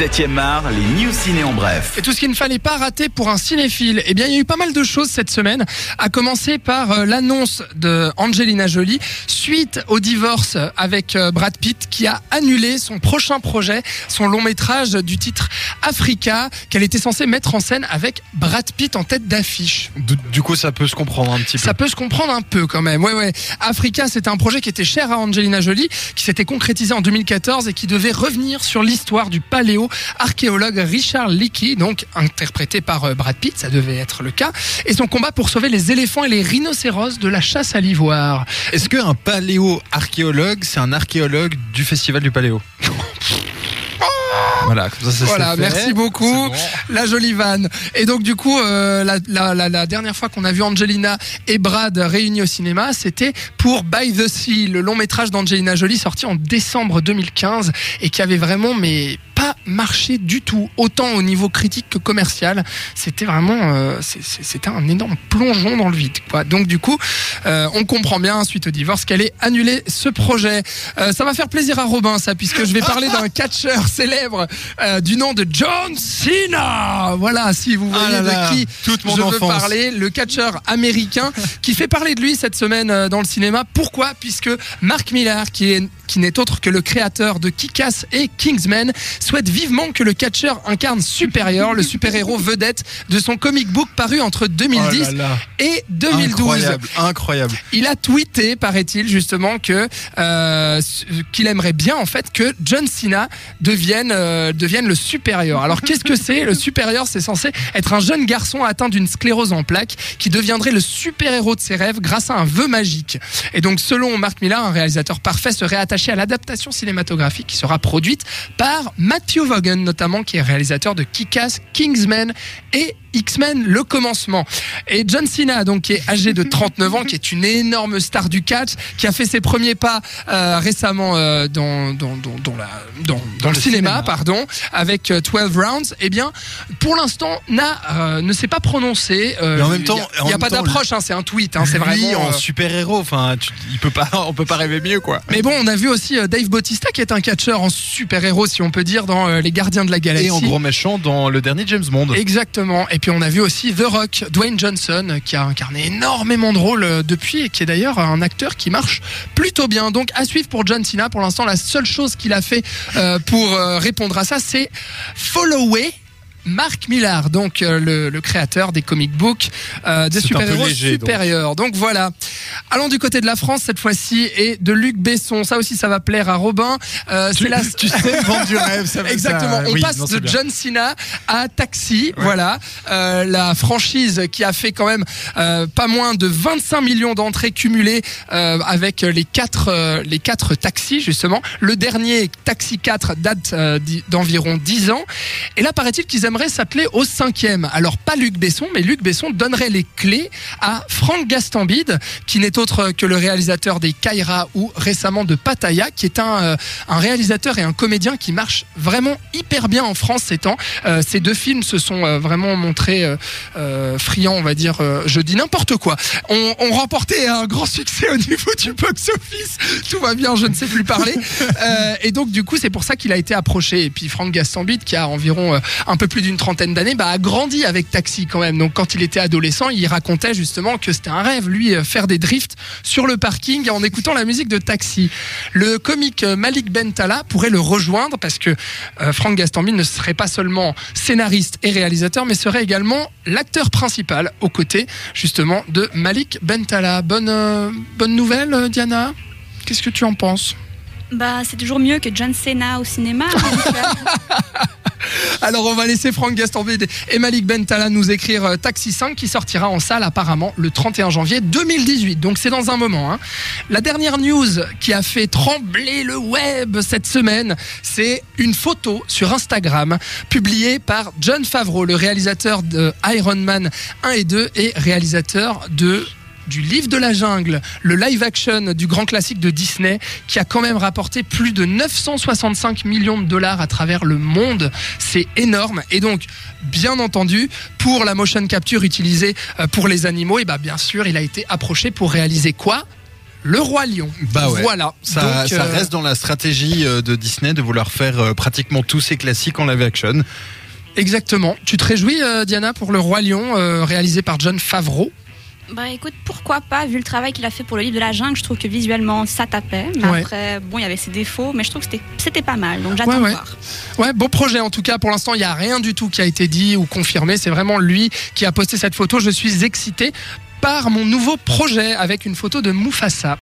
7e art, les news ciné en bref. Et tout ce qu'il ne fallait pas rater pour un cinéphile. Eh bien, il y a eu pas mal de choses cette semaine. À commencer par euh, l'annonce de Angelina Jolie suite au divorce avec euh, Brad Pitt qui a annulé son prochain projet, son long métrage du titre Africa qu'elle était censée mettre en scène avec Brad Pitt en tête d'affiche. Du, du coup, ça peut se comprendre un petit peu. Ça peut se comprendre un peu quand même. Ouais, ouais. Africa, c'était un projet qui était cher à Angelina Jolie, qui s'était concrétisé en 2014 et qui devait revenir sur l'histoire du paléo archéologue Richard Leakey, donc interprété par euh, Brad Pitt, ça devait être le cas, et son combat pour sauver les éléphants et les rhinocéros de la chasse à l'ivoire. Est-ce qu'un paléo-archéologue, c'est un archéologue du festival du paléo Voilà, comme ça, ça Voilà, fait. merci beaucoup. Bon. La jolie vanne. Et donc du coup, euh, la, la- la- la dernière fois qu'on a vu Angelina et Brad réunis au cinéma, c'était pour By the Sea, le long métrage d'Angelina Jolie sorti en décembre 2015 et qui avait vraiment mais pas marché du tout, autant au niveau critique que commercial. C'était vraiment, euh, c'était un énorme plongeon dans le vide. Quoi. Donc du coup, euh, on comprend bien suite au divorce qu'elle ait annulé ce projet. Euh, ça va faire plaisir à Robin, ça, puisque je vais parler d'un catcheur célèbre du nom de John Cena. Voilà, si vous voyez Ah là là, de qui toute mon je veux parler, le catcheur américain qui fait parler de lui cette semaine dans le cinéma. Pourquoi? Puisque Mark Millar, qui est qui n'est autre que le créateur de Kick-Ass et Kingsman, souhaite vivement que le catcheur incarne Superior, le super-héros vedette de son comic book paru entre 2010 Oh là là. et 2012. Incroyable, incroyable. Il a tweeté, paraît-il, justement que euh, qu'il aimerait bien en fait que John Cena devienne euh, devienne le supérieur. Alors qu'est-ce que c'est Le supérieur, c'est censé être un jeune garçon atteint d'une sclérose en plaques qui deviendrait le super-héros de ses rêves grâce à un vœu magique. Et donc selon Mark Millar, un réalisateur parfait serait attaché à l'adaptation cinématographique qui sera produite par Matthew Vaughan notamment qui est réalisateur de Kick-Ass, Kingsman et X-Men le commencement. Et John Cena, donc, qui est âgé de 39 ans, qui est une énorme star du catch, qui a fait ses premiers pas euh, récemment euh, dans, dans, dans, dans la, dans, dans le, le cinéma, cinéma. pardon, avec euh, 12 Rounds, eh bien, pour l'instant, n'a, euh, ne s'est pas prononcé. euh, Mais en même temps- il n'y a, pas d'approche, hein, c'est un tweet, hein, c'est vraiment. en euh, super-héros, enfin, il peut pas, on peut pas rêver mieux, quoi. mais bon, on a vu aussi euh, Dave Bautista, qui est un catcheur en super-héros, si on peut dire, dans euh, Les Gardiens de la Galaxie. Et en gros méchant dans le dernier James Bond. Exactement. Et puis on a vu aussi The Rock, Dwayne Johnson, qui a incarné énormément de rôles euh, depuis et qui est d'ailleurs un acteur qui marche plutôt bien. Donc à suivre pour John Cena. Pour l'instant, la seule chose qu'il a fait euh, pour euh, répondre à ça, c'est follower. Mark Millar, donc euh, le, le créateur des comic books euh, des super-héros supérieurs. Donc. voilà. Allons du côté de la France cette fois-ci et de Luc Besson. Ça aussi, ça va plaire à Robin. Euh, Tu, la... tu sais vendre du rêve, ça Exactement. ça- On oui, passe non, de bien. John Cena à Taxi. Voilà. Euh, la franchise qui a fait quand même euh, pas moins de 25 millions d'entrées cumulées euh, avec les quatre, euh, les quatre taxis, justement. Le dernier, Taxi 4, date euh, d'environ 10 ans. Et là, paraît-il qu'ils aimeraient s'atteler au cinquième. Alors, pas Luc Besson, mais Luc Besson donnerait les clés à Franck Gastambide, qui n'est autre que le réalisateur des Kaira ou récemment de Pattaya, qui est un, euh, un réalisateur et un comédien qui marche vraiment hyper bien en France ces temps. Euh, ces deux films se sont euh, vraiment montrés friands, on va dire, je dis n'importe quoi. On, on remporté un grand succès au niveau du box-office. Tout va bien, je ne sais plus parler. Euh, et donc, du coup, c'est pour ça qu'il a été approché. Et puis, Franck Gastambide, qui a environ euh, un peu plus d'une trentaine d'années, bah, a grandi avec Taxi quand même. Donc, quand il était adolescent, il racontait justement que c'était un rêve, lui, euh, faire des drifts sur le parking en écoutant la musique de Taxi. Le comique euh, Malik Bentala pourrait le rejoindre parce que euh, Franck Gastambide ne serait pas seulement scénariste et réalisateur, mais serait également l'acteur principal aux côtés justement de Malik Bentala. Bonne, euh, bonne nouvelle, euh, Diana? Qu'est-ce que tu en penses? Bah, c'est toujours mieux que John Cena au cinéma. Alors on va laisser Franck Gastambide et Malik Bentala nous écrire euh, Taxi 5 qui sortira en salle apparemment le 31 janvier 2018. Donc c'est dans un moment. hein. La dernière news qui a fait trembler le web cette semaine, c'est une photo sur Instagram publiée par John Favreau, le réalisateur de Iron Man 1 et 2 et réalisateur de du livre de la jungle, le live action du grand classique de Disney, qui a quand même rapporté plus de 965 millions de dollars à travers le monde. C'est énorme. Et donc, bien entendu, pour la motion capture utilisée euh, pour les animaux, et bah bien sûr, il a été approché pour réaliser quoi? Le Roi Lion. Bah ouais. Voilà. Ça, Donc, ça euh, reste dans la stratégie euh, de Disney de vouloir faire pratiquement tous ces classiques en live action. Exactement. Tu te réjouis, euh, Diana, pour Le Roi Lion, euh, réalisé par John Favreau? Bah écoute, pourquoi pas, vu le travail qu'il a fait pour le livre de la jungle, je trouve que visuellement ça tapait. Mais Ouais. après, bon, il y avait ses défauts, mais je trouve que c'était- pas mal. Donc j'attends Ouais, de ouais. voir. Ouais, beau projet en tout cas. Pour l'instant, il n'y a rien du tout qui a été dit ou confirmé. C'est vraiment lui qui a posté cette photo. Je suis excité par mon nouveau projet avec une photo de Mufasa.